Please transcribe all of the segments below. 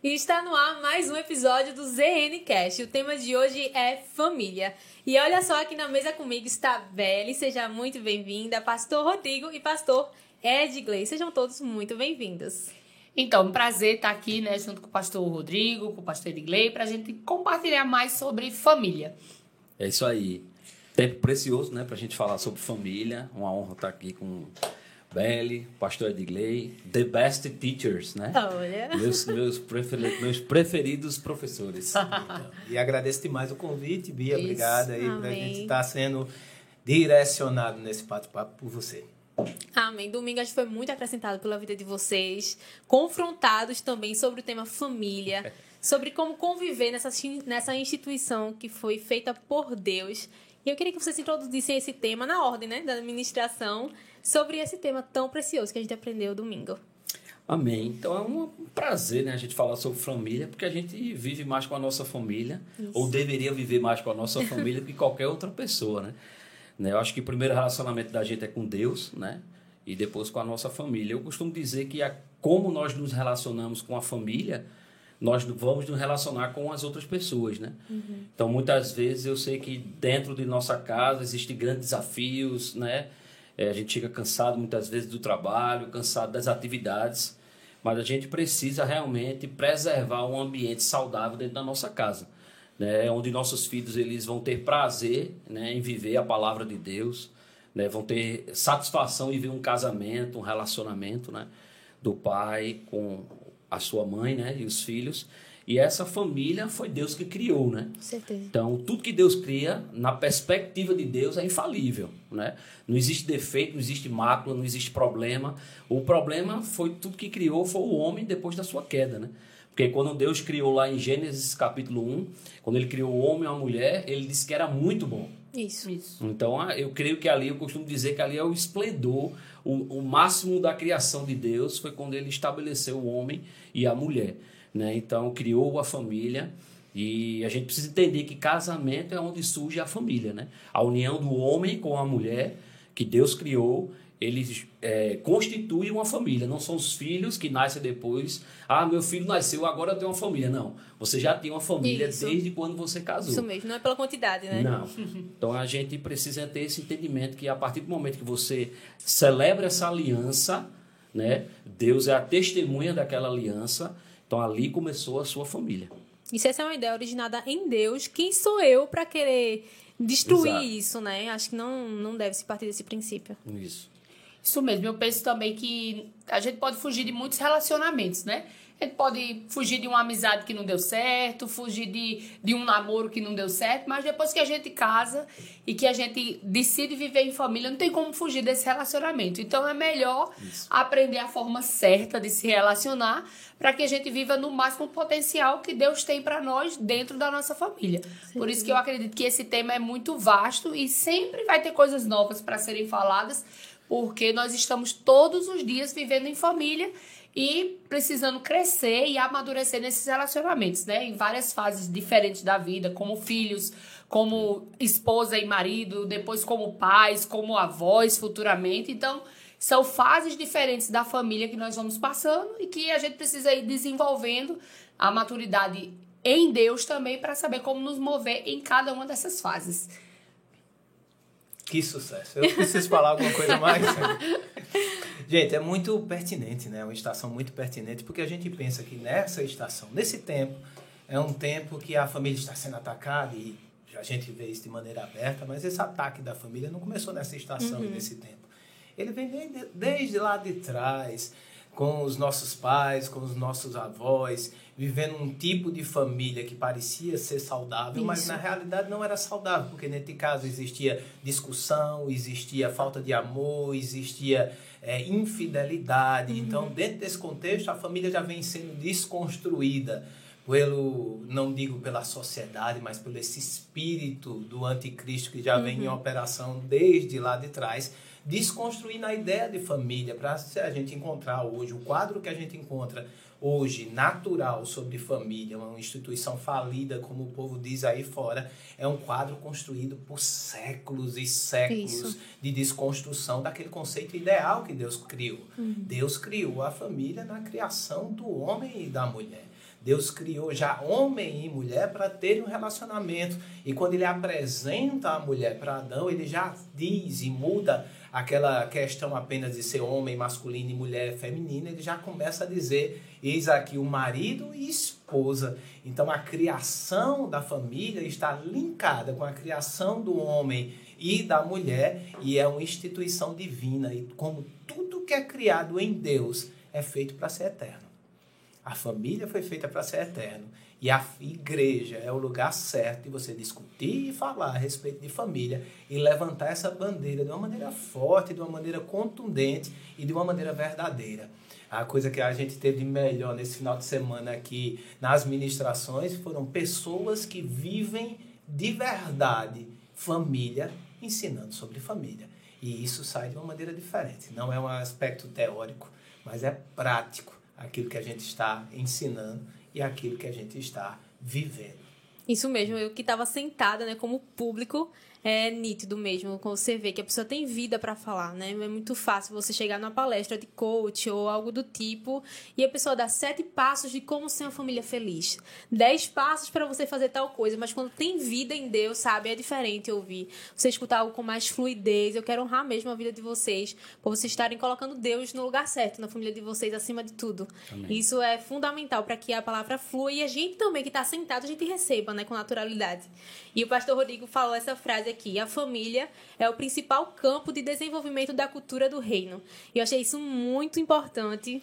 E está no ar mais um episódio do ZNCast. O tema de hoje é família. E olha só, aqui na mesa comigo está Belle, seja muito bem-vinda, Pastor Rodrigo e Pastor Edgley. Sejam todos muito bem-vindos. Então, um prazer estar aqui, né, junto com o pastor Rodrigo, com o pastor Edgley, para a gente compartilhar mais sobre família. É isso aí. Tempo precioso, né, para a gente falar sobre família. Uma honra estar aqui com Belly, pastor Edgley, the best teachers, né? Olha. Meus, meus, preferidos, meus preferidos professores. E agradeço demais o convite, Bia. Isso. Obrigada aí pra gente estar sendo direcionado nesse bate-papo por você. Amém. Domingo a gente foi muito acrescentado pela vida de vocês, confrontados também sobre o tema família, sobre como conviver nessa, nessa instituição que foi feita por Deus. E eu queria que vocês introduzissem esse tema na ordem né, da administração, sobre esse tema tão precioso que a gente aprendeu domingo. Amém. Então é um prazer, né, a gente falar sobre família, porque a gente vive mais com a nossa família, ou deveria viver mais com a nossa família que qualquer outra pessoa, né? Né, Eu acho que o primeiro relacionamento da gente é com Deus, né? E depois com a nossa família. Eu costumo dizer que a, como nós nos relacionamos com a família, nós vamos nos relacionar com as outras pessoas, né? Então, muitas vezes eu sei que dentro de nossa casa existem grandes desafios, né? É, a gente chega cansado muitas vezes do trabalho, cansado das atividades, mas a gente precisa realmente preservar um ambiente saudável dentro da nossa casa, né? Onde nossos filhos eles vão ter prazer, né, em viver a palavra de Deus, né? Vão ter satisfação em ver um casamento, um relacionamento, né? Do pai com a sua mãe, né? E os filhos. E essa família foi Deus que criou, né? Com certeza. Então, tudo que Deus cria, na perspectiva de Deus, é infalível. Né? Não existe defeito, não existe mácula, não existe problema. O problema foi tudo que criou, foi o homem depois da sua queda. Né? Porque quando Deus criou lá em Gênesis capítulo 1, quando ele criou o homem e a mulher, ele disse que era muito bom. Isso. Isso. Então, ah, eu creio que ali, eu costumo dizer que ali é o esplendor, o, o máximo da criação de Deus foi quando ele estabeleceu o homem e a mulher. Né? Então, criou a família e a gente precisa entender que casamento é onde surge a família. Né? A união do homem com a mulher que Deus criou, eles é, constituem uma família. Não são os filhos que nascem depois. Ah, meu filho nasceu, agora eu tenho uma família. Não. Você já tem uma família Isso. desde quando você casou. Isso mesmo, não é pela quantidade, né? Não. Então a gente precisa ter esse entendimento que a partir do momento que você celebra essa aliança, né, Deus é a testemunha daquela aliança. Então ali começou a sua família. E se essa é uma ideia originada em Deus, quem sou eu para querer destruir Exato. isso, né? Acho que não, não deve se partir desse princípio. Isso. Isso mesmo, eu penso também que a gente pode fugir de muitos relacionamentos, né? A gente pode fugir de uma amizade que não deu certo, fugir de, de um namoro que não deu certo, mas depois que a gente casa e que a gente decide viver em família, não tem como fugir desse relacionamento. Então é melhor aprender a forma certa de se relacionar para que a gente viva no máximo potencial que Deus tem para nós dentro da nossa família. Por isso que eu acredito que esse tema é muito vasto e sempre vai ter coisas novas para serem faladas, porque nós estamos todos os dias vivendo em família e precisando crescer e amadurecer nesses relacionamentos, né? Em várias fases diferentes da vida, como filhos, como esposa e marido, depois como pais, como avós futuramente. Então, são fases diferentes da família que nós vamos passando e que a gente precisa ir desenvolvendo a maturidade em Deus também para saber como nos mover em cada uma dessas fases. Que sucesso. Eu preciso falar alguma coisa mais. gente, é muito pertinente, né? Uma estação muito pertinente, porque a gente pensa que nessa estação, nesse tempo, é um tempo que a família está sendo atacada e a gente vê isso de maneira aberta, mas esse ataque da família não começou nessa estação e nesse tempo. Ele vem desde, desde lá de trás, com os nossos pais, com os nossos avós, vivendo um tipo de família que parecia ser saudável, mas Isso. na realidade não era saudável, porque nesse caso existia discussão, existia falta de amor, existia é, infidelidade. Então, dentro desse contexto, a família já vem sendo desconstruída pelo, não digo pela sociedade, mas pelo esse espírito do anticristo que já vem em operação desde lá de trás, desconstruindo a ideia de família, para a gente encontrar hoje, o quadro que a gente encontra hoje, natural, sobre família, uma instituição falida, como o povo diz aí fora, é um quadro construído por séculos e séculos Isso. de desconstrução daquele conceito ideal que Deus criou. Deus criou a família na criação do homem e da mulher. Deus criou já homem e mulher para terem um relacionamento. E quando ele apresenta a mulher para Adão, ele já diz e muda aquela questão apenas de ser homem masculino e mulher feminina, ele já começa a dizer: eis aqui o marido e esposa. Então a criação da família está linkada com a criação do homem e da mulher e é uma instituição divina. E como tudo que é criado em Deus é feito para ser eterno. A família foi feita para ser eterno. E a igreja é o lugar certo de você discutir e falar a respeito de família e levantar essa bandeira de uma maneira forte, de uma maneira contundente e de uma maneira verdadeira. A coisa que a gente teve melhor nesse final de semana aqui nas ministrações foram pessoas que vivem de verdade família, ensinando sobre família. E isso sai de uma maneira diferente. Não é um aspecto teórico, mas é prático aquilo que a gente está ensinando e aquilo que a gente está vivendo. Isso mesmo, eu que estava sentada, né, como público, é nítido mesmo, quando você vê que a pessoa tem vida para falar, né? É muito fácil você chegar numa palestra de coach ou algo do tipo e a pessoa dá sete passos de como ser uma família feliz, dez passos para você fazer tal coisa, mas quando tem vida em Deus, sabe, é diferente ouvir. Você escutar algo com mais fluidez. Eu quero honrar mesmo a vida de vocês por vocês estarem colocando Deus no lugar certo na família de vocês acima de tudo. Amém. Isso é fundamental para que a palavra flua e a gente também que está sentado a gente receba, né, com naturalidade. E o pastor Rodrigo falou essa frase frase aqui: a família é o principal campo de desenvolvimento da cultura do reino. E eu achei isso muito importante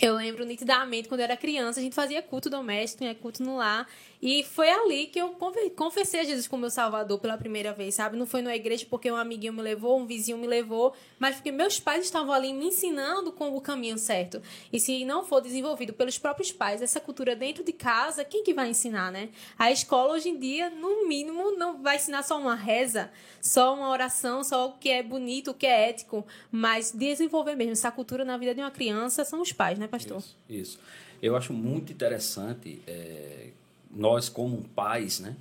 eu lembro nitidamente, quando eu era criança, a gente fazia culto doméstico, né, culto no lar. E foi ali que eu confessei a Jesus como meu salvador pela primeira vez, sabe? Não foi na igreja porque um amiguinho me levou, um vizinho me levou, mas porque meus pais estavam ali me ensinando com o caminho certo. E se não for desenvolvido pelos próprios pais, essa cultura dentro de casa, quem que vai ensinar, né? A escola hoje em dia, no mínimo, não vai ensinar só uma reza, só uma oração, só o que é bonito, o que é ético, mas desenvolver mesmo essa cultura na vida de uma criança são os pais, né, pastor? Isso. isso. Eu acho muito interessante é, nós como pais, né?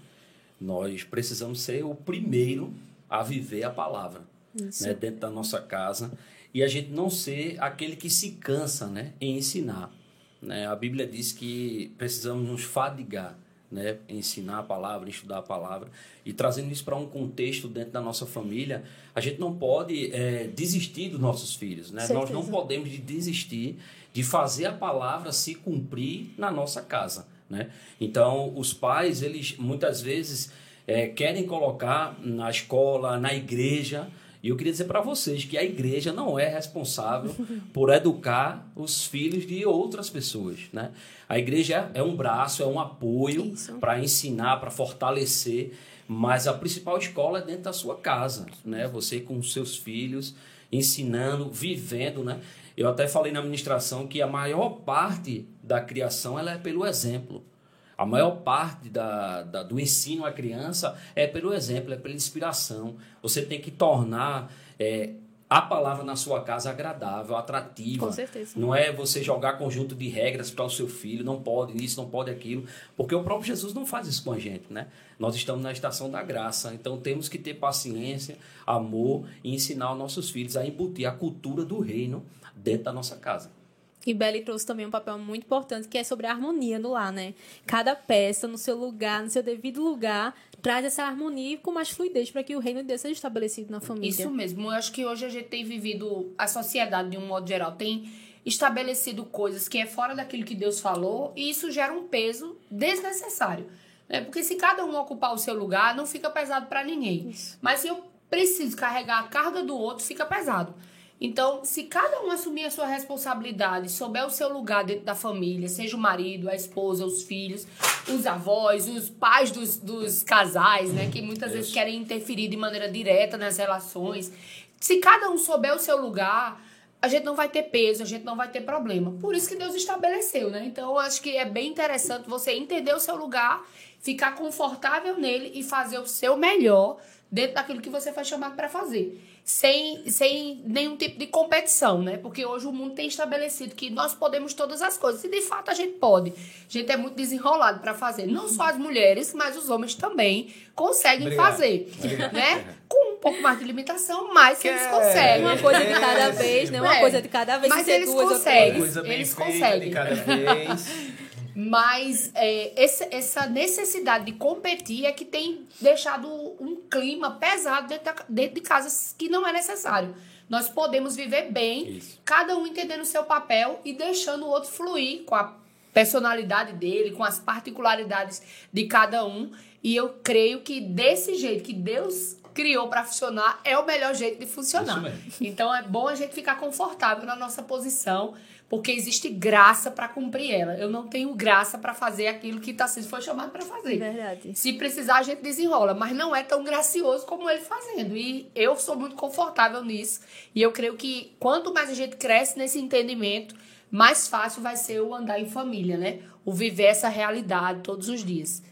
Nós precisamos ser o primeiro a viver a palavra, né, dentro da nossa casa e a gente não ser aquele que se cansa, né, em ensinar. Né? A Bíblia diz que precisamos nos fadigar, né, ensinar a palavra, estudar a palavra e trazendo isso para um contexto dentro da nossa família, a gente não pode é, desistir dos nossos filhos, né? Nós não podemos desistir de fazer a palavra se cumprir na nossa casa. Né? Então, os pais, eles muitas vezes é, querem colocar na escola, na igreja, e eu queria dizer para vocês que a igreja não é responsável por educar os filhos de outras pessoas. Né? A igreja é um braço, é um apoio para ensinar, para fortalecer, mas a principal escola é dentro da sua casa. Né? Você com os seus filhos, ensinando, vivendo. Né? Eu até falei na administração que a maior parte da criação ela é pelo exemplo. A maior parte da, da, do ensino à criança é pelo exemplo, é pela inspiração. Você tem que tornar é, a palavra na sua casa agradável, atrativa. Com certeza. Não é você jogar conjunto de regras para o seu filho, não pode isso, não pode aquilo, porque o próprio Jesus não faz isso com a gente, né? Nós estamos na estação da graça, então temos que ter paciência, amor e ensinar os nossos filhos a embutir a cultura do reino dentro da nossa casa. E Belly trouxe também um papel muito importante que é sobre a harmonia do lar, né? Cada peça no seu lugar, no seu devido lugar, traz essa harmonia com mais fluidez para que o reino de Deus seja estabelecido na família. Isso mesmo. Eu acho que hoje a gente tem vivido, a sociedade de um modo geral tem estabelecido coisas que é fora daquilo que Deus falou e isso gera um peso desnecessário. Né? Porque se cada um ocupar o seu lugar, não fica pesado para ninguém. Isso. Mas se eu preciso carregar a carga do outro, fica pesado. Então, se cada um assumir a sua responsabilidade, souber o seu lugar dentro da família, seja o marido, a esposa, os filhos, os avós, os pais dos, dos casais, né, que muitas Isso. vezes querem interferir de maneira direta nas relações, se cada um souber o seu lugar, a gente não vai ter peso, a gente não vai ter problema. Por isso que Deus estabeleceu, né? Então, eu acho que é bem interessante você entender o seu lugar, ficar confortável nele e fazer o seu melhor dentro daquilo que você foi chamado para fazer sem, sem nenhum tipo de competição, né? Porque hoje o mundo tem estabelecido que nós podemos todas as coisas. E de fato a gente pode. A gente é muito desenrolado para fazer. Não só as mulheres, mas os homens também conseguem Obrigado. fazer. Obrigado. Né? Com um pouco mais de limitação, mas que eles conseguem. Uma coisa de cada vez, né? Uma é. coisa de cada vez. Mas eles conseguem. Uma coisa bem eles conseguem. Mas é, esse, essa necessidade de competir é que tem deixado um clima pesado dentro, da, dentro de casas que não é necessário. Nós podemos viver bem, Isso. cada um entendendo o seu papel e deixando o outro fluir com a personalidade dele, com as particularidades de cada um. E eu creio que desse jeito que Deus criou para funcionar é o melhor jeito de funcionar. Então é bom a gente ficar confortável na nossa posição, porque existe graça para cumprir ela. Eu não tenho graça para fazer aquilo que Tarcísio foi chamado para fazer. Verdade. Se precisar, a gente desenrola, mas não é tão gracioso como ele fazendo. E eu sou muito confortável nisso. E eu creio que quanto mais a gente cresce nesse entendimento, mais fácil vai ser o andar em família, né? O viver essa realidade todos os dias.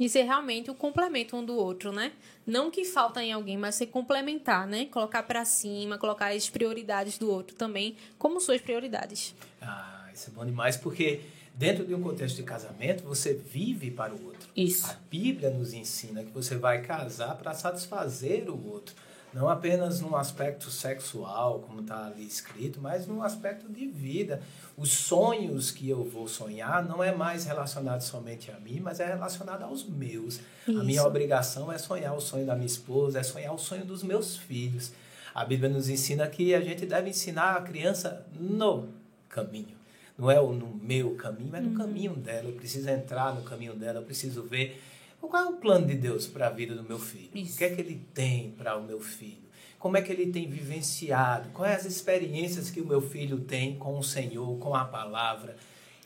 E ser realmente o complemento um do outro, né? Não que falta em alguém, mas ser complementar, né? Colocar pra cima, colocar as prioridades do outro também como suas prioridades. Ah, isso é bom demais, porque dentro de um contexto de casamento, você vive para o outro. Isso. A Bíblia nos ensina que você vai casar para satisfazer o outro. Não apenas num aspecto sexual, como está ali escrito, mas num aspecto de vida. Os sonhos que eu vou sonhar não é mais relacionado somente a mim, mas é relacionado aos meus. A minha Isso. obrigação é sonhar o sonho da minha esposa, é sonhar o sonho dos meus filhos. A Bíblia nos ensina que a gente deve ensinar a criança no caminho. Não é no meu caminho, é no caminho dela. Eu preciso entrar no caminho dela, eu preciso ver qual é o plano de Deus para a vida do meu filho. Isso. O que é que ele tem para o meu filho? Como é que ele tem vivenciado? Quais as experiências que o meu filho tem com o Senhor, com a palavra?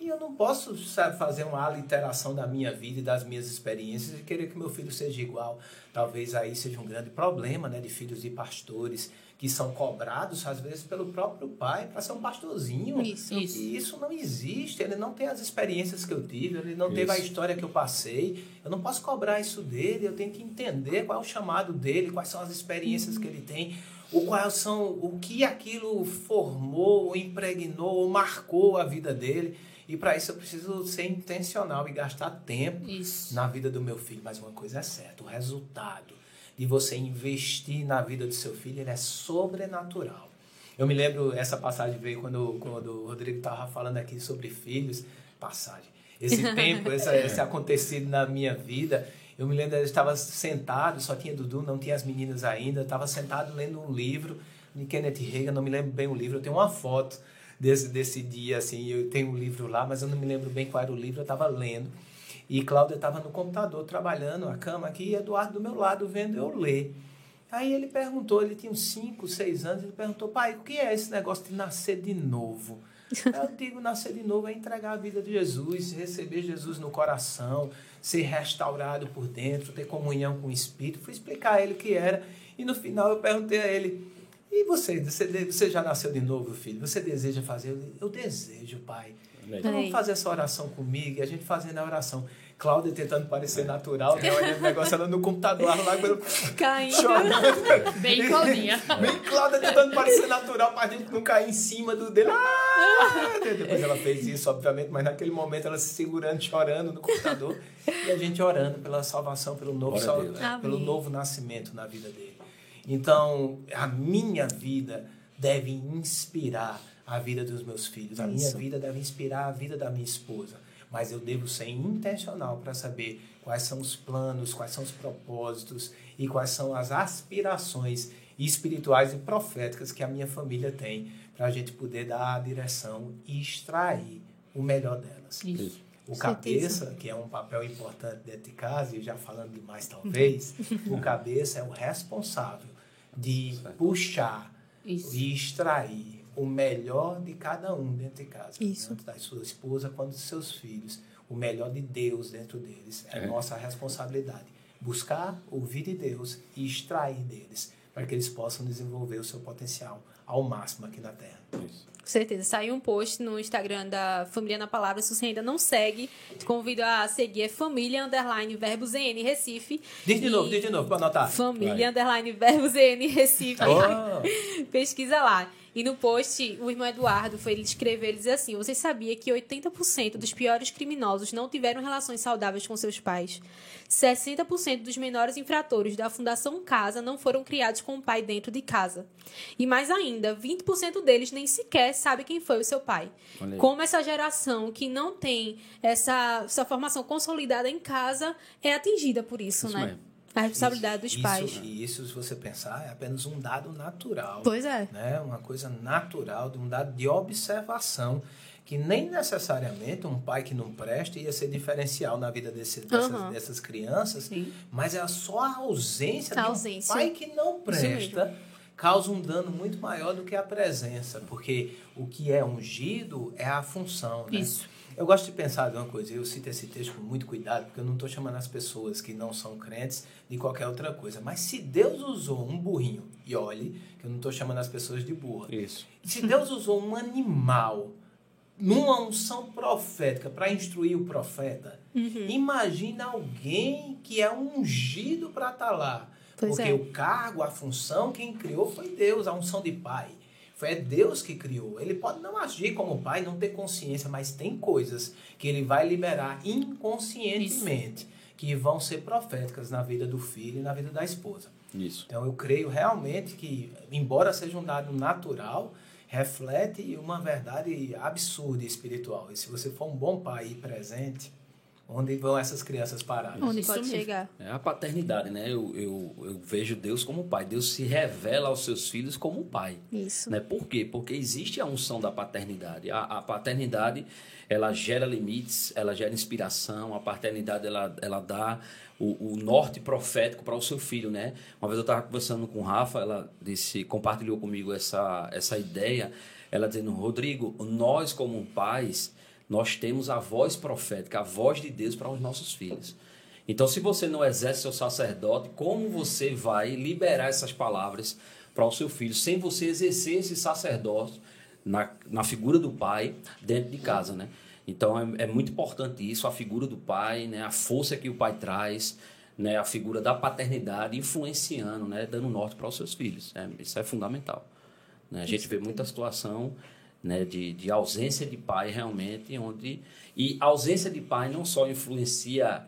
E eu não posso sabe, fazer uma aliteração da minha vida e das minhas experiências e querer que meu filho seja igual. Talvez aí seja um grande problema né, de filhos de pastores que são cobrados, às vezes, pelo próprio pai para ser um pastorzinho. Isso. Isso. E isso não existe. Ele não tem as experiências que eu tive, ele não teve a Isso. história que eu passei. Eu não posso cobrar isso dele. Eu tenho que entender qual é o chamado dele, quais são as experiências que ele tem, ou quais são o que aquilo formou, ou impregnou, ou marcou a vida dele. E para isso eu preciso ser intencional e gastar tempo Isso. na vida do meu filho. Mas uma coisa é certa, o resultado de você investir na vida do seu filho, ele é sobrenatural. Eu me lembro, essa passagem veio quando, quando o Rodrigo estava falando aqui sobre filhos, passagem. Esse tempo, essa, esse acontecido na minha vida, eu me lembro, eu estava sentado, só tinha Dudu, não tinha as meninas ainda, eu estava sentado lendo um livro de Kenneth Reagan, não me lembro bem o livro, eu tenho uma foto desse, desse dia, assim, eu tenho um livro lá, mas eu não me lembro bem qual era o livro, eu estava lendo. E Cláudia estava no computador trabalhando, a cama aqui, e Eduardo do meu lado vendo eu ler. Aí ele perguntou, ele tinha uns 5, 6 anos, ele perguntou, pai, o que é esse negócio de nascer de novo? Eu digo, nascer de novo é entregar a vida de Jesus, receber Jesus no coração, ser restaurado por dentro, ter comunhão com o Espírito. Fui explicar a ele o que era. E no final eu perguntei a ele, e você, você, você já nasceu de novo, filho? Você deseja fazer? Eu, eu desejo, pai. Então Aí. vamos fazer essa oração comigo, e a gente fazendo a oração. Cláudia tentando parecer natural, né? Olhando o negócio ela no computador, lá pelo Caindo. chorando. Bem Claudinha. Bem Cláudia tentando parecer natural pra gente não cair em cima do dele. Ah! Depois ela fez isso, obviamente, mas naquele momento ela se segurando, chorando no computador. E a gente orando pela salvação, pelo novo, sal- Deus. é, pelo novo nascimento na vida dele. Então, a minha vida deve inspirar a vida dos meus filhos. A minha Isso. vida deve inspirar a vida da minha esposa. Mas eu devo ser intencional para saber quais são os planos, quais são os propósitos e quais são as aspirações espirituais e proféticas que a minha família tem para a gente poder dar a direção e extrair o melhor delas. Isso. O cabeça, que é um papel importante dentro de casa, e já falando demais talvez, o cabeça é o responsável de puxar Isso. e extrair o melhor de cada um dentro de casa. Isso. Tanto da sua esposa quanto dos seus filhos. O melhor de Deus dentro deles. É, É. nossa responsabilidade. Buscar ouvir de Deus e extrair deles, para que eles possam desenvolver o seu potencial ao máximo aqui na Terra. Isso. Com certeza. Saiu um post no Instagram da Família na Palavra. Se você ainda não segue, te convido a seguir. É família underline verbos ZN Recife. Diz de E novo, diz de novo, para anotar. Família Vai. underline verbos ZN Recife. Oh, Pesquisa lá. E no post, o irmão Eduardo foi ele escrever, ele diz assim: Você sabia que 80% dos piores criminosos não tiveram relações saudáveis com seus pais? 60% dos menores infratores da Fundação Casa não foram criados com o pai dentro de casa. E mais ainda, 20% deles nem sequer sabe quem foi o seu pai. Como essa geração que não tem essa, essa formação consolidada em casa é atingida por isso, Isso né? mesmo. A responsabilidade dos isso, pais. E isso, se você pensar, é apenas um dado natural. Pois é. Né? Uma coisa natural, um dado de observação, que nem necessariamente um pai que não presta ia ser diferencial na vida desse, dessas, Aham. dessas crianças, Sim. mas é só a ausência A de um ausência. pai que não Isso presta causa um dano muito maior do que a presença, porque o que é ungido é a função. Né? Isso. Eu gosto de pensar de uma coisa, eu cito esse texto com muito cuidado, porque eu não estou chamando as pessoas que não são crentes de qualquer outra coisa. Mas se Deus usou um burrinho, e olhe que eu não estou chamando as pessoas de burra, Isso. se Deus usou um animal numa unção profética para instruir o profeta, Uhum. imagina alguém que é ungido para estar lá. Pois porque é. o cargo, a função, quem criou foi Deus, a unção de pai. Foi Deus que criou. Ele pode não agir como pai, não ter consciência, mas tem coisas que ele vai liberar inconscientemente que vão ser proféticas na vida do filho e na vida da esposa. Isso. Então eu creio realmente que, embora seja um dado natural, reflete uma verdade absurda e espiritual. E se você for um bom pai e presente, onde vão essas crianças parar? Onde Isso pode mesmo. chegar. É a paternidade, né? Eu, eu, eu vejo Deus como pai. Deus se revela aos seus filhos como pai. Isso. Né? Por quê? Porque existe a unção da paternidade. A, a paternidade, ela gera limites, ela gera inspiração. A paternidade, ela, ela dá o, o norte profético para o seu filho, né? Uma vez eu estava conversando com o Rafa, ela disse, compartilhou comigo essa, essa ideia. Ela dizendo, Rodrigo, nós como pais, nós temos a voz profética, a voz de Deus para os nossos filhos. Então, se você não exerce seu sacerdote, como você vai liberar essas palavras para o seu filho, sem você exercer esse sacerdócio na, na figura do pai dentro de casa, né? Então, é, é muito importante isso, a figura do pai, né? A força que o pai traz, né? A figura da paternidade influenciando, né? Dando norte para os seus filhos. É, isso é fundamental. Né? A gente vê muita situação né, de, de ausência de pai realmente, onde e ausência de pai não só influencia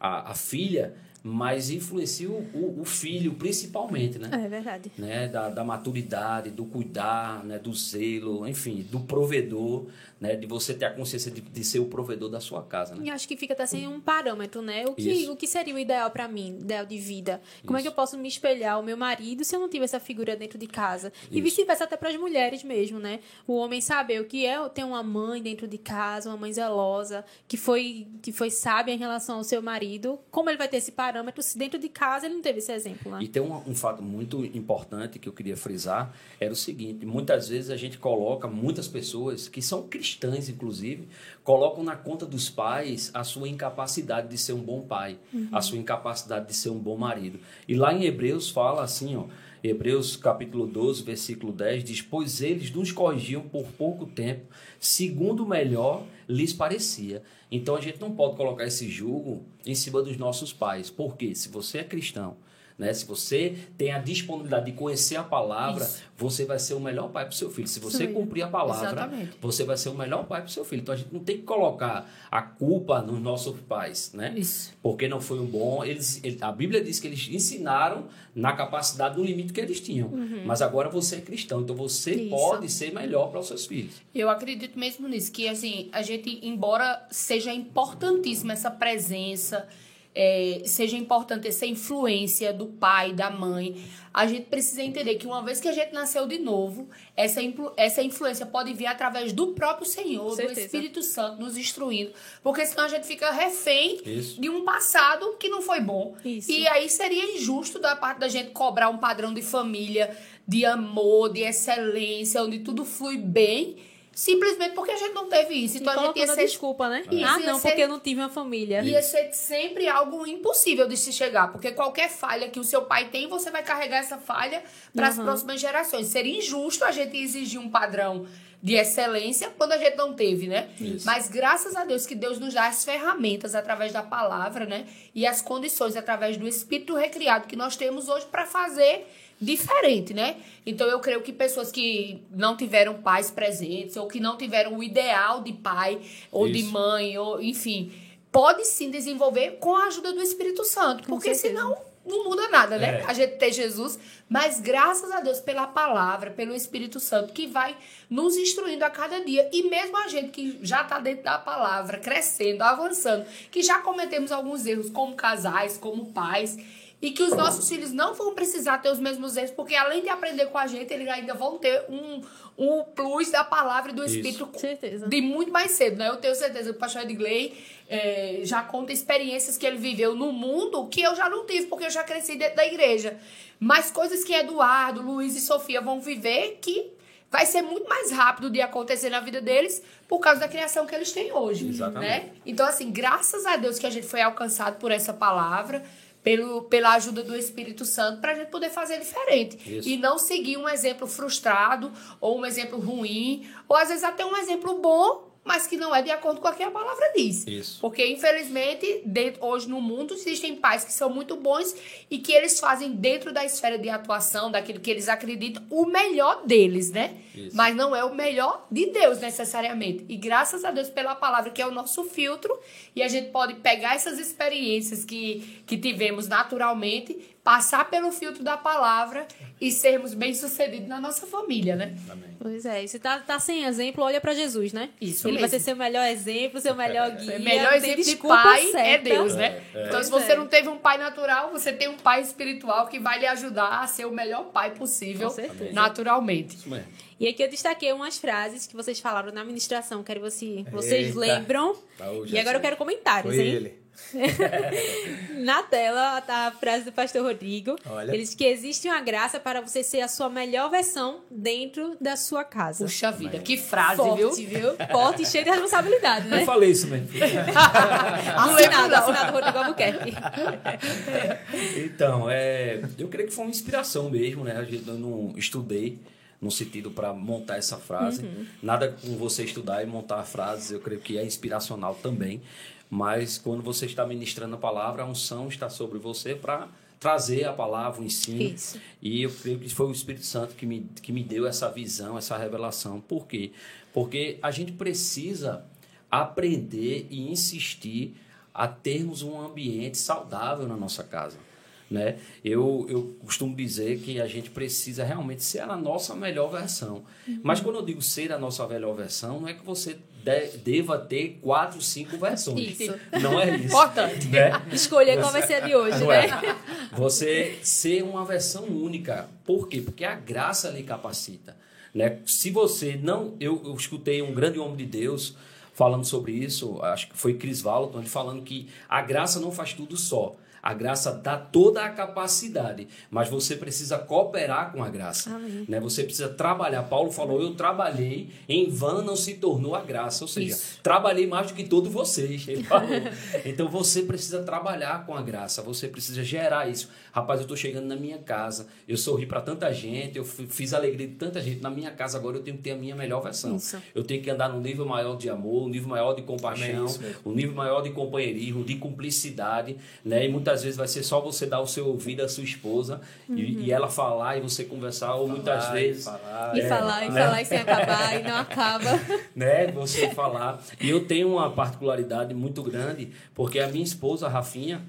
a, a filha, mas influencia o, o, o filho principalmente, né? É verdade. né, da, da maturidade, do cuidar, né, do zelo, enfim, do provedor, né, de você ter a consciência de, de ser o provedor da sua casa, né? E acho que fica até sem um parâmetro, né? O que, Isso. o que seria o ideal pra mim, ideal de vida? Como é que Isso. eu posso me espelhar o meu marido se eu não tiver essa figura dentro de casa? E Isso. vice-versa até para as mulheres mesmo, né? O homem saber o que é ter uma mãe dentro de casa, uma mãe zelosa, que foi, que foi sábia em relação ao seu marido. Como ele vai ter esse parâmetro se dentro de casa ele não teve esse exemplo, né? E tem um, um fato muito importante que eu queria frisar, era o seguinte, muitas vezes a gente coloca, muitas pessoas, que são cristãs inclusive, colocam na conta dos pais a sua incapacidade de ser um bom pai, a sua incapacidade de ser um bom marido. E lá em Hebreus fala assim, ó, Hebreus capítulo 12, versículo 10, diz, pois eles nos corrigiam por pouco tempo, segundo o melhor lhes parecia. Então a gente não pode colocar esse julgo em cima dos nossos pais. Porque se você é cristão, né, se você tem a disponibilidade de conhecer a palavra, Isso. você vai ser o melhor pai para o seu filho. Se você mesmo. cumprir a palavra, Exatamente. você vai ser o melhor pai para o seu filho. Então a gente não tem que colocar a culpa nos nossos pais, né? Isso. Porque não foi um bom. Eles, ele- a Bíblia diz que eles ensinaram na capacidade, no limite que eles tinham. Mas agora você é cristão, então você Isso. pode ser melhor para os seus filhos. Eu acredito mesmo nisso, que assim, a gente, embora seja importantíssima essa presença, é, seja importante essa influência do pai, da mãe, a gente precisa entender que uma vez que a gente nasceu de novo, essa, influ- essa influência pode vir através do próprio Senhor, do. Espírito Santo nos instruindo, porque senão a gente fica refém Isso. de um passado que não foi bom. Isso. E aí seria injusto da parte da gente cobrar um padrão de família, de amor, de excelência, onde tudo flui bem, simplesmente porque a gente não teve isso. Então e a gente ia ser, desculpa, né? Isso, ah, não, ser- porque eu não tive uma família. ia ser sempre algo impossível de se chegar, porque qualquer falha que o seu pai tem, você vai carregar essa falha para as Uhum. próximas gerações. Seria injusto a gente exigir um padrão de excelência quando a gente não teve, né? Isso. Mas graças a Deus que Deus nos dá as ferramentas através da palavra, né? E as condições através do espírito recriado que nós temos hoje para fazer diferente, né? Então eu creio que pessoas que não tiveram pais presentes ou que não tiveram o ideal de pai ou Isso. de mãe, ou enfim, pode sim desenvolver com a ajuda do Espírito Santo, Com porque certeza. senão não muda nada, né? É. A gente tem Jesus, mas graças a Deus pela palavra, pelo Espírito Santo que vai nos instruindo a cada dia e mesmo a gente que já está dentro da palavra, crescendo, avançando, que já cometemos alguns erros como casais, como pais, e que os nossos filhos não vão precisar ter os mesmos erros, porque além de aprender com a gente, eles ainda vão ter um, um plus da palavra e do Isso. Espírito Com certeza. de muito mais cedo, né? Eu tenho certeza que o pastor Edgley eh, já conta experiências que ele viveu no mundo que eu já não tive, porque eu já cresci dentro da igreja. Mas coisas que Eduardo, Luiz e Sofia vão viver que vai ser muito mais rápido de acontecer na vida deles por causa da criação que eles têm hoje. Exatamente. Né? Então, assim, graças a Deus que a gente foi alcançado por essa palavra, pelo, pela ajuda do Espírito Santo, para a gente poder fazer diferente. Isso. E não seguir um exemplo frustrado, ou um exemplo ruim, ou às vezes até um exemplo bom, mas que não é de acordo com o que a palavra diz. Isso. Porque, infelizmente, dentro, hoje no mundo existem pais que são muito bons e que eles fazem dentro da esfera de atuação, daquilo que eles acreditam, o melhor deles, né? Isso. Mas não é o melhor de Deus, necessariamente. E graças a Deus pela palavra, que é o nosso filtro, e a gente pode pegar essas experiências que, que tivemos naturalmente, passar pelo filtro da palavra e sermos bem-sucedidos na nossa família, né? Amém. Pois é, e se tá, tá sem exemplo, olha pra Jesus, né? Isso Ele vai mesmo. ser seu melhor exemplo, seu melhor guia. O melhor exemplo de pai é certa. Deus, né? É, é. Então, se você é. não teve um pai natural, você tem um pai espiritual que vai lhe ajudar a ser o melhor pai possível, naturalmente. Isso mesmo. E aqui eu destaquei umas frases que vocês falaram na ministração, quero ver se vocês Eita. lembram. Tá, e é agora eu quero comentários, Foi hein? ele. Na tela tá a frase do pastor Rodrigo. Olha. Ele diz que existe uma graça para você ser a sua melhor versão dentro da sua casa. Puxa vida, que frase, Forte, viu? viu? Forte e cheio de responsabilidade, né? Eu falei isso mesmo. Assinado, assinado Rodrigo Albuquerque. Então, é, eu creio que foi uma inspiração mesmo, né? A gente, eu não estudei no sentido para montar essa frase. Nada com você estudar e montar frases, eu creio que é inspiracional também. Mas quando você está ministrando a palavra, a unção está sobre você para trazer a palavra, o ensino. Isso. E eu creio que foi o Espírito Santo que me, que me deu essa visão, essa revelação. Por quê? Porque a gente precisa aprender e insistir a termos um ambiente saudável na nossa casa. Né? Eu, eu costumo dizer que a gente precisa realmente ser a nossa melhor versão. Mas quando eu digo ser a nossa melhor versão, não é que você de- deva ter quatro, cinco versões. Isso. Não é isso. Importante. Né? Escolher qual vai ser a de hoje, Não né? é. Você ser uma versão única. Por quê? Porque a graça lhe capacita. Né? Se você não. Eu, eu escutei um grande homem de Deus falando sobre isso, acho que foi Chris Walton, falando que a graça não faz tudo só. A graça dá toda a capacidade, mas você precisa cooperar com a graça. Amém. Né? Você precisa trabalhar. Paulo falou: Eu trabalhei, em vão não se tornou a graça. Ou seja, Isso. trabalhei mais do que todos vocês. Ele falou. então você precisa trabalhar com a graça, você precisa gerar isso. Rapaz, eu estou chegando na minha casa, eu sorri para tanta gente, eu fiz alegria de tanta gente. Na minha casa agora eu tenho que ter a minha melhor versão. Isso. Eu tenho que andar num nível maior de amor, um nível maior de compaixão, mesmo. um nível maior de companheirismo, de cumplicidade, né? E muitas vezes vai ser só você dar o seu ouvido à sua esposa e, e ela falar e você conversar, ou muitas Falar e vezes falar. E É, falar, e né? falar e sem acabar, e não acaba. né, você falar. E eu tenho uma particularidade muito grande, porque a minha esposa, a Rafinha,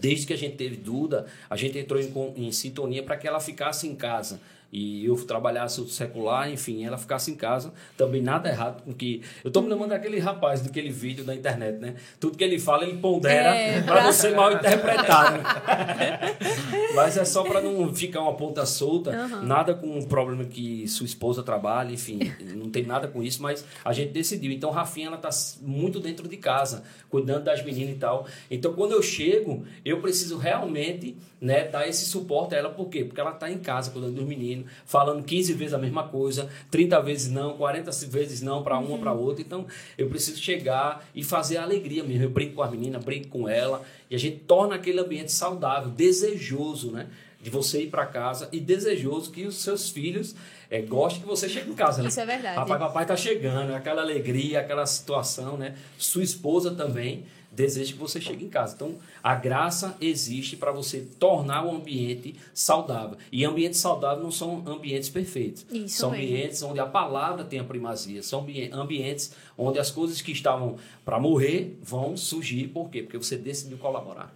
desde que a gente teve Duda, a gente entrou em, em sintonia para que ela ficasse em casa. E eu trabalhasse o secular, enfim, ela ficasse em casa. Também nada errado com que. Eu tô me lembrando daquele rapaz daquele vídeo da internet, né? Tudo que ele fala, ele pondera É, para pra- não ser mal interpretado. Mas é só para não ficar uma ponta solta, nada com o problema que sua esposa trabalha, enfim, não tem nada com isso, mas a gente decidiu. Então, Rafinha, ela tá muito dentro de casa, cuidando das meninas e tal. Então, quando eu chego, eu preciso realmente né, dar esse suporte a ela, por quê? Porque ela tá em casa cuidando dos meninos, falando 15 vezes a mesma coisa, 30 vezes não, 40 vezes não para uma, para outra. Então, eu preciso chegar e fazer a alegria mesmo. Eu brinco com as meninas, brinco com ela, e a gente torna aquele ambiente saudável, desejoso, né? de você ir para casa e desejoso que os seus filhos é, gostem que você chegue em casa. Né? Isso é verdade. Papai, papai tá chegando, aquela alegria, aquela situação, né? Sua esposa também deseja que você chegue em casa. Então, a graça existe para você tornar o ambiente saudável. E ambientes saudáveis não são ambientes perfeitos. Isso são mesmo. ambientes onde a palavra tem a primazia. São ambi- ambientes onde as coisas que estavam para morrer vão surgir. Por quê? Porque você decidiu colaborar.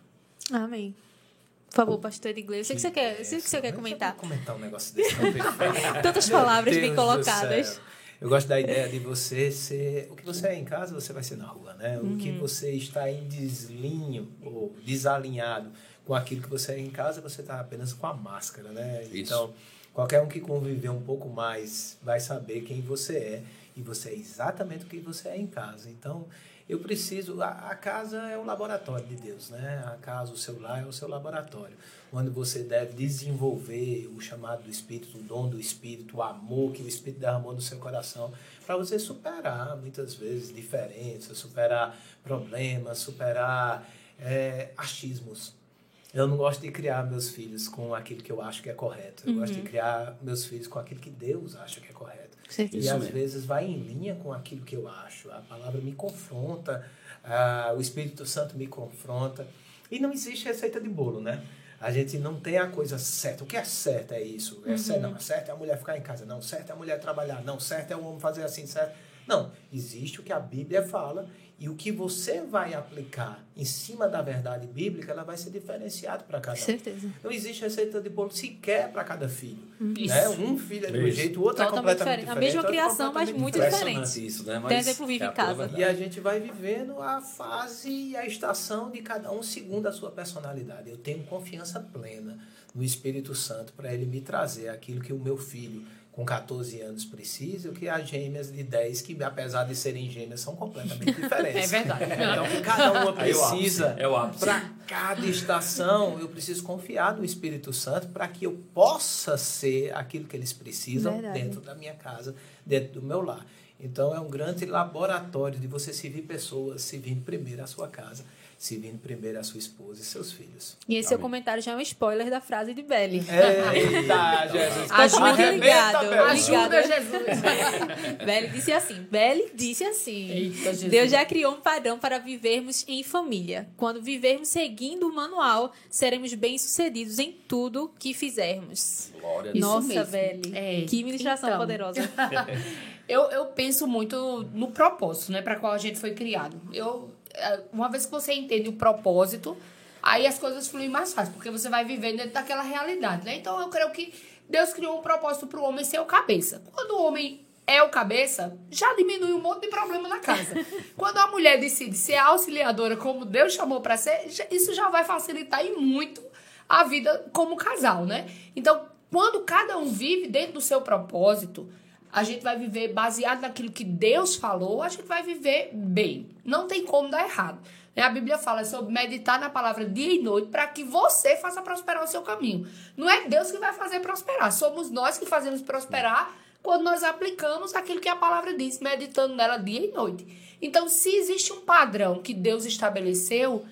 Amém. Por favor, pastor Iglesias. Sei que você quer, sei que você quer Eu comentar. vou comentar um negócio desse. Tantas palavras bem colocadas. Eu gosto da ideia de você ser. O que você é em casa, você vai ser na rua, né? O Uhum. que você está em deslinho ou desalinhado com aquilo que você é em casa, você está apenas com a máscara, né? Isso. Então, qualquer um que conviver um pouco mais vai saber quem você é e você é exatamente o que você é em casa. Então, eu preciso. A, a casa é o laboratório de Deus, né? A casa, o seu lar é o seu laboratório, onde você deve desenvolver o chamado do Espírito, o dom do Espírito, o amor que o Espírito derramou no seu coração, para você superar muitas vezes diferenças, superar problemas, superar é, achismos. Eu não gosto de criar meus filhos com aquilo que eu acho que é correto. Eu gosto de criar meus filhos com aquilo que Deus acha que é correto. E Isso às mesmo. vezes vai em linha com aquilo que eu acho. A palavra me confronta, ah, o Espírito Santo me confronta. E não existe receita de bolo, né? A gente não tem a coisa certa. O que é certo é isso. É certo, não, certo é a mulher ficar em casa. Não, certo é a mulher trabalhar. Não, certo é o homem fazer assim, certo. Não, existe o que a Bíblia fala e o que você vai aplicar em cima da verdade bíblica, ela vai ser diferenciado para cada um. Certeza. Não existe receita de bolo sequer para cada filho. Isso. Né? Um filho é de um Isso. jeito, o outro é Totalmente completamente diferente. A diferente. mesma outro é criação, mas muito diferente. isso, né? Tem exemplo vivo é em a casa. E a gente vai vivendo a fase e a estação de cada um segundo a sua personalidade. Eu tenho confiança plena no Espírito Santo para ele me trazer aquilo que o meu filho com 14 anos precisa, e o que as gêmeas de 10, que apesar de serem gêmeas, são completamente diferentes. É verdade. Então, que cada uma é precisa é o ápice. para cada estação, eu preciso confiar no Espírito Santo para que eu possa ser aquilo que eles precisam Verdade. dentro da minha casa, dentro do meu lar. Então é um grande laboratório de você servir pessoas, servindo primeiro a sua casa, servindo primeiro a sua esposa e seus filhos. E esse seu Amém. comentário já é um spoiler da frase de Belly. Eita, Jesus. Ajuda Arrebenta, ligado. Ajuda, Jesus. Belly disse assim. Belly disse assim. Eita, Jesus. Deus já criou um padrão para vivermos em família. Quando vivermos seguindo o manual, seremos bem-sucedidos em tudo que fizermos. Glória a Deus. Isso Nossa. Belly. É. Que ministração Então. poderosa. Eu, eu penso muito no propósito, né, para qual a gente foi criado. Eu, uma vez que você entende o propósito, aí as coisas fluem mais fácil, porque você vai viver dentro daquela realidade, né? Então eu creio que Deus criou um propósito para o homem ser o cabeça. Quando o homem é o cabeça, já diminui um monte de problema na casa. Quando a mulher decide ser auxiliadora, como Deus chamou para ser, isso já vai facilitar e muito a vida como casal, né? Então, quando cada um vive dentro do seu propósito, a gente vai viver baseado naquilo que Deus falou, a gente vai viver bem. Não tem como dar errado. A Bíblia fala sobre meditar na palavra dia e noite para que você faça prosperar o seu caminho. Não é Deus que vai fazer prosperar, somos nós que fazemos prosperar quando nós aplicamos aquilo que a palavra diz, meditando nela dia e noite. Então, se existe um padrão que Deus estabeleceu,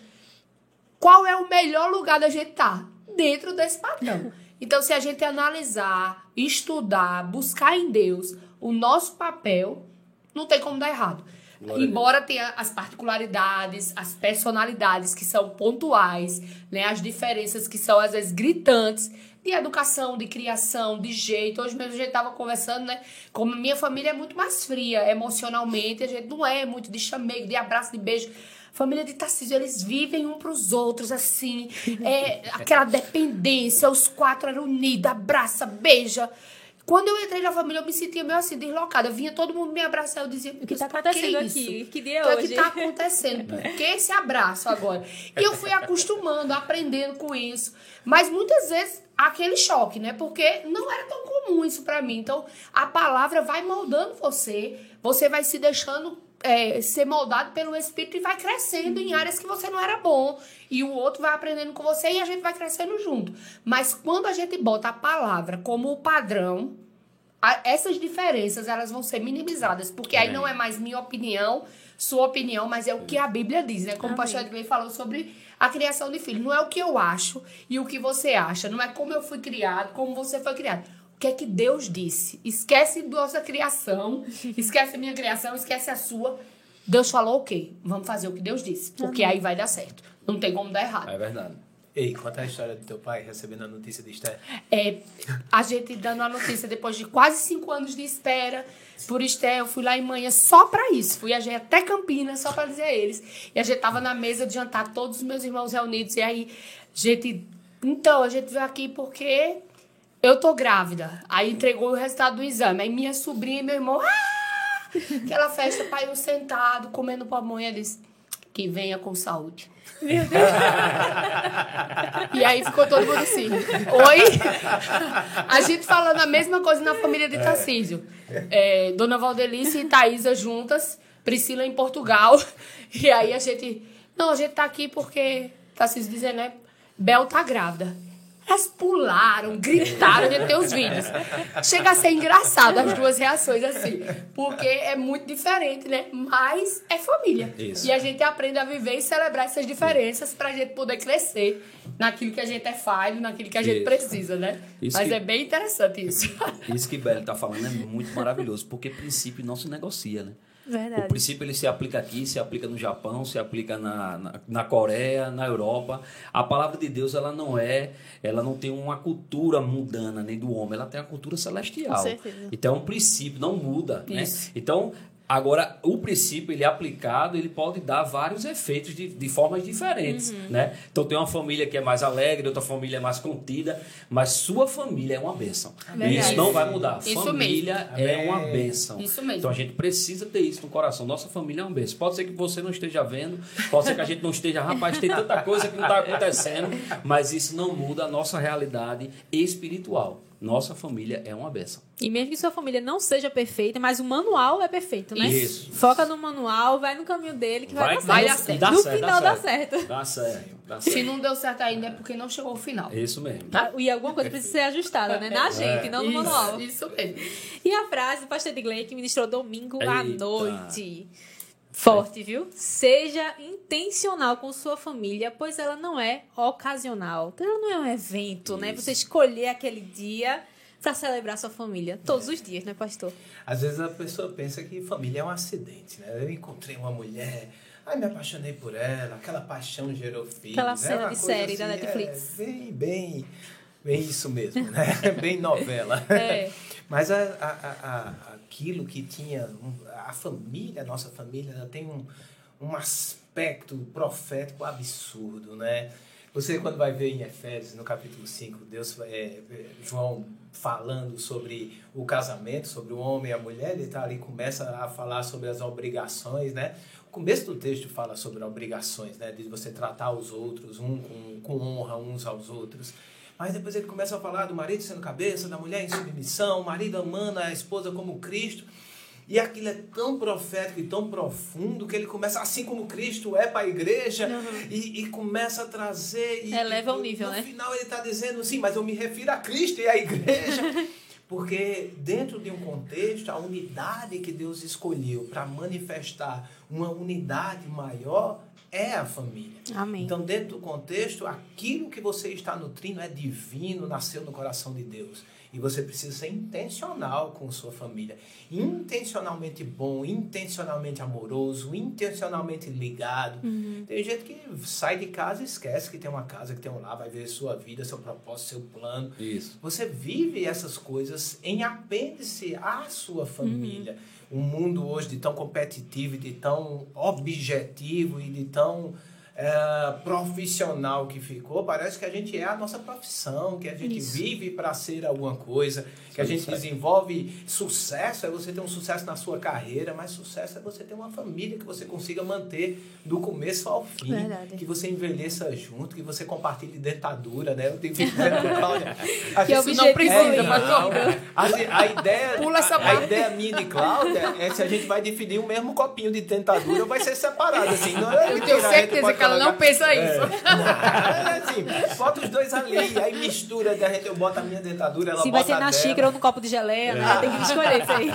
qual é o melhor lugar da gente estar? Dentro desse padrão. Então, se a gente analisar, estudar, buscar em Deus o nosso papel, não tem como dar errado. Glória Embora tenha as particularidades, as personalidades que são pontuais, né, as diferenças que são às vezes gritantes, de educação, de criação, de jeito. Hoje mesmo a gente estava conversando, né? Como minha família é muito mais fria emocionalmente, a gente não é muito de chamego, de abraço, de beijo. Família de Tarcísio, eles vivem um pros outros, assim. É, aquela dependência, os quatro eram unidos, abraça, beija. Quando eu entrei na família, eu me sentia meio assim, deslocada. Vinha todo mundo me abraçar, eu dizia, O que está "Mas pra acontecendo isso? aqui? Que dia é O que hoje? está acontecendo? Por que esse abraço agora? E eu fui acostumando, aprendendo com isso. Mas muitas vezes aquele choque, né? Porque não era tão comum isso para mim. Então a palavra vai moldando você, você vai se deixando é, ser moldado pelo Espírito e vai crescendo em áreas que você não era bom. E o outro vai aprendendo com você e a gente vai crescendo junto. Mas quando a gente bota a palavra como o padrão, a- essas diferenças elas vão ser minimizadas, porque aí Amém. não é mais minha opinião, sua opinião, mas é o que a Bíblia diz, né? Como o pastor Edgley falou sobre a criação de filhos. Não é o que eu acho e o que você acha, não é como eu fui criado, como você foi criado. O que é que Deus disse? Esquece nossa criação, esquece a minha criação, esquece a sua. Deus falou o quê? Vamos fazer o que Deus disse, porque aí vai dar certo. Não tem como dar errado. É verdade. Ei, conta a história do teu pai recebendo a notícia de Esther. É, a gente dando a notícia depois de quase cinco anos de espera por Esté, eu fui lá em manhã só pra isso. Fui a gente até Campinas só pra dizer a eles. E a gente tava na mesa de jantar, todos os meus irmãos reunidos. E aí, gente, então, a gente veio aqui porque eu tô grávida. Aí entregou o resultado do exame. Aí minha sobrinha e meu irmão, ah! aquela festa, pai, eu sentado, comendo pamonha, disse, que venha com saúde. E aí ficou todo mundo assim. Oi? A gente falando a mesma coisa na família de Tarcísio. É, Dona Valdelice e Thaisa juntas, Priscila em Portugal. E aí a gente. Não, a gente tá aqui porque Tarcísio dizendo, né? Bel tá grávida. Elas pularam, gritaram, a gente tem os vídeos. Chega a ser engraçado as duas reações assim. Porque é muito diferente, né? Mas é família. Isso. E a gente aprende a viver e celebrar essas diferenças pra gente poder crescer naquilo que a gente é falho, naquilo que a gente Isso. precisa, né? Isso Mas que- é bem interessante isso. Isso que Beli tá falando é muito maravilhoso, porque princípio não se negocia, né? O Verdade. princípio ele se aplica aqui, se aplica no Japão, se aplica na, na, na Coreia, na Europa. A palavra de Deus ela não é, ela não tem uma cultura mundana nem do homem, ela tem uma cultura celestial. Com certeza. Então é um princípio, não muda, né? Então Agora, o princípio, ele é aplicado, ele pode dar vários efeitos de, de formas diferentes, Uhum. né? Então, tem uma família que é mais alegre, outra família é mais contida, mas sua família é uma bênção. E Verdade. isso não vai mudar. Isso família mesmo. é uma bênção. Isso mesmo. Então, a gente precisa ter isso no coração. Nossa família é uma bênção. Pode ser que você não esteja vendo, pode ser que a gente não esteja, rapaz, tem tanta coisa que não está acontecendo, mas isso não muda a nossa realidade espiritual. Nossa família é uma bênção. E mesmo que sua família não seja perfeita, mas o manual é perfeito, né? Isso. Foca no manual, vai no caminho dele que vai, dar vai certo. dar certo. Dá no certo, final dá certo. Dá certo, dá Se certo. não deu certo ainda é porque não chegou ao final. É Isso mesmo. Ah, E alguma coisa precisa ser ajustada, né? Na gente, não no manual. Isso, isso mesmo. E a frase do pastor Edgley que ministrou domingo à Eita. noite. Forte, viu? Seja intencional com sua família, pois ela não é ocasional. Ela não é um evento, né? Você escolher aquele dia pra celebrar sua família. Todos os dias, né, pastor? Às vezes a pessoa pensa que família é um acidente, né? Eu encontrei uma mulher, aí me apaixonei por ela, aquela paixão gerou filhos. Aquela é cena uma de série da Netflix. É, bem, bem, bem isso mesmo, né? bem novela. É. Mas a, a, a, a- aquilo que tinha, a família, a nossa família, ela tem um, um aspecto profético absurdo, né? Você, quando vai ver em Efésios, no capítulo 5, Deus, é, é, João falando sobre o casamento, sobre o homem e a mulher, ele tá ali, começa a falar sobre as obrigações, né? O começo do texto fala sobre obrigações, né? De você tratar os outros, um com, com honra uns aos outros. Mas depois ele começa a falar do marido sendo cabeça, da mulher em submissão, o marido amando a esposa como Cristo. E aquilo é tão profético e tão profundo que ele começa, assim como Cristo é para a igreja, e, e começa a trazer. E, Eleva o nível, no né? final ele está dizendo, sim, mas eu me refiro a Cristo e à igreja. Porque dentro de um contexto, a unidade que Deus escolheu para manifestar uma unidade maior é a família. Amém. Então, dentro do contexto, aquilo que você está nutrindo é divino, nasceu no coração de Deus. E você precisa ser intencional com sua família. Intencionalmente bom, intencionalmente amoroso, intencionalmente ligado. Tem gente que sai de casa e esquece que tem uma casa, que tem um lar, vai ver sua vida, seu propósito, seu plano. Isso. Você vive essas coisas em apêndice à sua família. Um mundo hoje de tão competitivo, de tão objetivo e de tão eh, profissional que ficou, parece que a gente é a nossa profissão, que a gente Isso. vive para ser alguma coisa, que a gente Isso aí. desenvolve sucesso, é você ter um sucesso na sua carreira, mas sucesso é você ter uma família que você consiga manter do começo ao fim, Verdade. que você envelheça junto, que você compartilhe dentadura, né? Eu tenho que dizer com Cláudia. a Que é o gente- não precisa, mas não. A, a ideia, Pula essa a, a ideia minha de Cláudia é se a gente vai dividir o mesmo copinho de tentadura ou vai ser separado assim. Não é Eu tenho gente certeza que ela não pensa isso. É, assim, bota os dois ali, aí mistura, de repente eu boto a minha dentadura, ela Se bota vai ser na xícara ou no copo de geleia, né? Tem que escolher isso aí.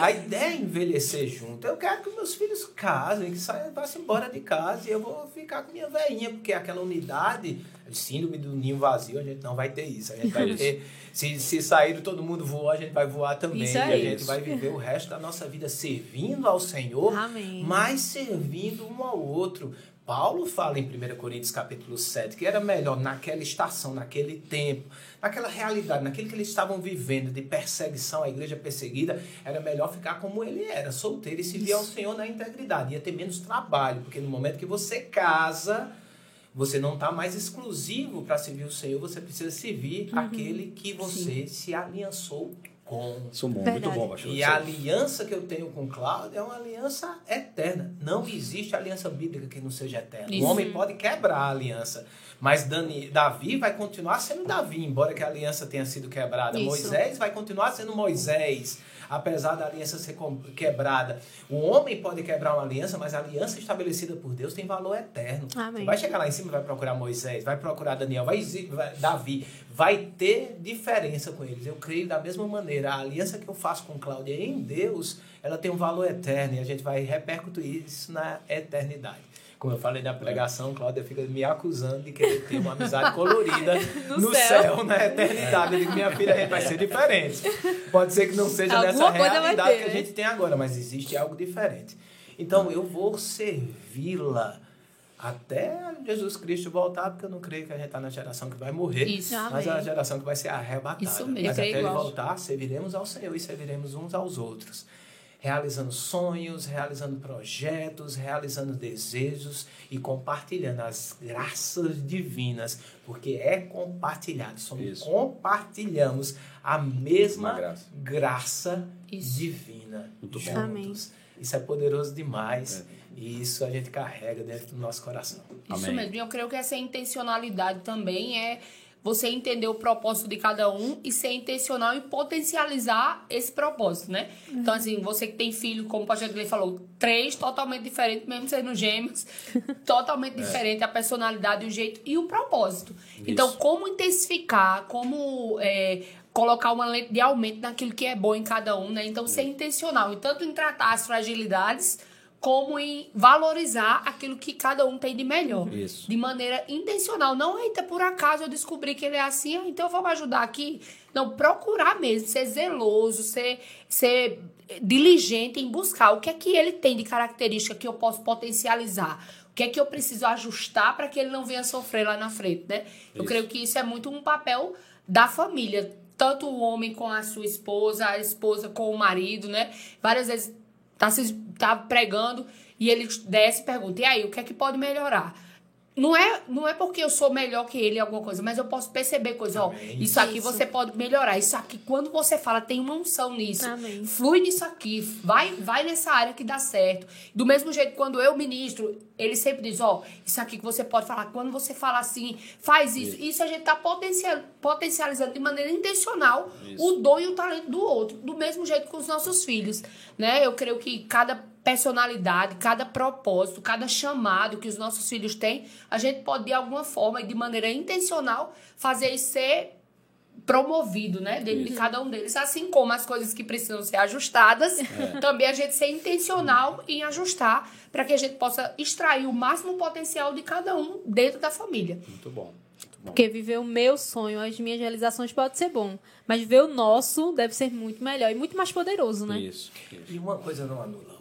A ideia é envelhecer junto. Eu quero que meus filhos casem, que saiam, vá embora de casa e eu vou ficar com minha velhinha, porque aquela unidade, síndrome do ninho vazio, a gente não vai ter isso. A gente vai ter. Se, se sair todo mundo voar, a gente vai voar também. Isso e a gente vai viver o resto da nossa vida servindo ao Senhor, Amém. mas servindo um ao outro. Paulo fala em 1 Coríntios capítulo 7 que era melhor naquela estação, naquele tempo, naquela realidade, naquilo que eles estavam vivendo de perseguição, a igreja perseguida, era melhor ficar como ele era, solteiro e servir ao Senhor na integridade. Ia ter menos trabalho, porque no momento que você casa, você não está mais exclusivo para servir o Senhor, você precisa servir aquele que você se aliançou com. Isso é muito bom, pastor. E a aliança que eu tenho com Cláudio é uma aliança eterna. Não existe aliança bíblica que não seja eterna. Isso. O homem pode quebrar a aliança, mas Dani, Davi vai continuar sendo Davi, embora que a aliança tenha sido quebrada. Isso. Moisés vai continuar sendo Moisés, apesar da aliança ser quebrada. O homem pode quebrar uma aliança, mas a aliança estabelecida por Deus tem valor eterno. Amém. Vai chegar lá em cima, vai procurar Moisés, vai procurar Daniel, vai, vai- Davi, vai ter diferença com eles. Eu creio da mesma maneira, a aliança que eu faço com Cláudia em Deus, ela tem um valor eterno e a gente vai repercutir isso na eternidade. Como eu falei na pregação, Cláudia fica me acusando de querer ter uma amizade colorida No no, céu. céu. na eternidade. Eu digo, minha filha, a gente vai ser diferente. Pode ser que não seja Alguma nessa realidade ter, que a né? gente tem agora, mas existe algo diferente. Então eu vou servi-la até Jesus Cristo voltar, porque eu não creio que a gente está na geração que vai morrer, Isso. mas é a geração que vai ser arrebatada. Isso mesmo, Mas até ele voltar, serviremos ao Senhor e serviremos uns aos outros. Realizando sonhos, realizando projetos, realizando desejos e compartilhando as graças divinas, porque é compartilhado. Somos, Isso. compartilhamos a mesma Uma graça. graça Isso. divina Muito bom. juntos. Amém. Isso é poderoso demais e isso a gente carrega dentro do nosso coração. Isso Amém. mesmo. E eu creio que essa intencionalidade também é você entender o propósito de cada um e ser intencional em potencializar esse propósito, né? Então, assim, você que tem filho, como o pastor Edley falou, três totalmente diferentes, mesmo sendo gêmeos, totalmente diferente a personalidade, o jeito e o propósito. Então, como intensificar, como é, colocar uma lente de aumento naquilo que é bom em cada um, né? Então, ser intencional, e tanto em tratar as fragilidades, como em valorizar aquilo que cada um tem de melhor. Isso. De maneira intencional. Não, eita, por acaso eu descobri que ele é assim, ah, então vamos ajudar aqui. Não, procurar mesmo, ser zeloso, ser, ser diligente em buscar o que é que ele tem de característica que eu posso potencializar. O que é que eu preciso ajustar para que ele não venha sofrer lá na frente, né? Eu Isso. creio que isso é muito um papel da família. Tanto o homem com a sua esposa, a esposa com o marido, né? Várias vezes tá, se, tá pregando e ele desce e pergunta: e aí, o que é que pode melhorar? Não é, não é porque eu sou melhor que ele em alguma coisa, mas eu posso perceber coisas. Ó, isso aqui Isso. você pode melhorar. Isso aqui, quando você fala, tem uma unção nisso. Amém. Flui nisso aqui. Vai, vai nessa área que dá certo. Do mesmo jeito, quando eu ministro, ele sempre diz: Ó, isso aqui que você pode falar. Quando você fala assim, faz isso. Isso a gente tá potencial, potencializando de maneira intencional Isso. o dom e o talento do outro. Do mesmo jeito com os nossos filhos. Né? Eu creio que cada personalidade, cada propósito, cada chamado que os nossos filhos têm, a gente pode de alguma forma e de maneira intencional fazer isso ser promovido, né, dentro de cada um deles, assim como as coisas que precisam ser ajustadas, também a gente ser intencional em ajustar para que a gente possa extrair o máximo potencial de cada um dentro da família. Muito bom. Muito bom. Porque viver o meu sonho, as minhas realizações pode ser bom. Mas viver o nosso deve ser muito melhor e muito mais poderoso, né? Isso. isso. E uma coisa não anula.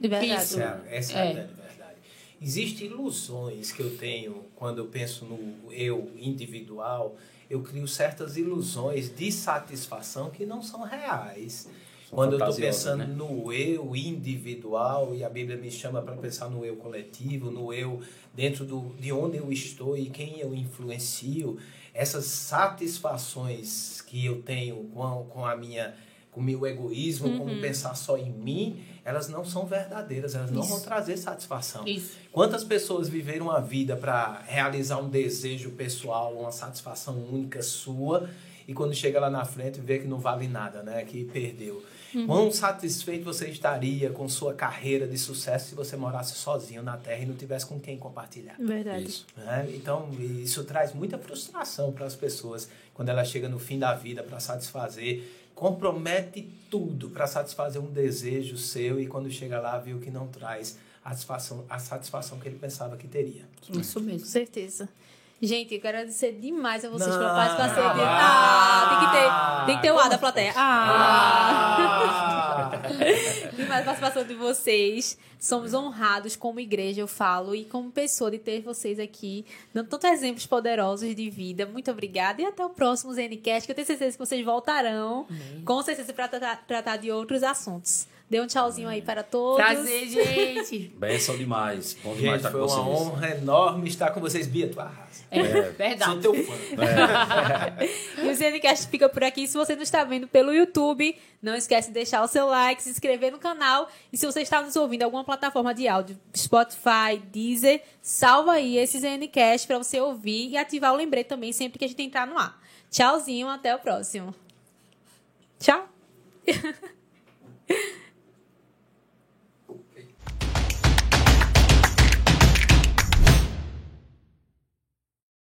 De verdade. Isso. Essa é, a- essa é. É. a grande verdade. Existem ilusões que eu tenho quando eu penso no eu individual. Eu crio certas ilusões de satisfação que não são reais. São quando eu estou pensando né? no eu individual e a Bíblia me chama para pensar no eu coletivo, no eu dentro do, de onde eu estou e quem eu influencio, essas satisfações que eu tenho com, com a minha com o meu egoísmo, como pensar só em mim, elas não são verdadeiras, elas não Isso. vão trazer satisfação. Isso. Quantas pessoas viveram a vida para realizar um desejo pessoal, uma satisfação única sua, e quando chega lá na frente vê que não vale nada, né? Que perdeu. Uhum. Quão satisfeito você estaria com sua carreira de sucesso se você morasse sozinho na Terra e não tivesse com quem compartilhar? Verdade. Isso. É? Então, isso traz muita frustração para as pessoas quando ela chega no fim da vida para satisfazer. Compromete tudo para satisfazer um desejo seu e quando chega lá viu que não traz a satisfação, a satisfação que ele pensava que teria. Isso mesmo. Com certeza. Gente, eu quero agradecer demais a vocês não, pela participação. Ah, ah, tem que ter, tem que ter o ar da plateia. Ah! ah. demais a participação de vocês. Somos honrados como igreja, eu falo, e como pessoa de ter vocês aqui, dando tantos exemplos poderosos de vida. Muito obrigada e até o próximo ZNCast, que eu tenho certeza que vocês voltarão, Amém. com certeza, para tratar, tratar de outros assuntos. Dê um tchauzinho aí para todos. Prazer, gente. Benção demais. Bom demais gente, estar com vocês. Foi uma honra enorme estar com vocês, Bia. Tu arrasa. É, é, verdade. Sou teu fã. É. e o fica por aqui. Se você não está vendo pelo YouTube, não esquece de deixar o seu like, se inscrever no canal. E se você está nos ouvindo em alguma plataforma de áudio, Spotify, Deezer, salva aí esse Zencast para você ouvir e ativar o lembrete também sempre que a gente entrar no ar. Tchauzinho, até o próximo. Tchau.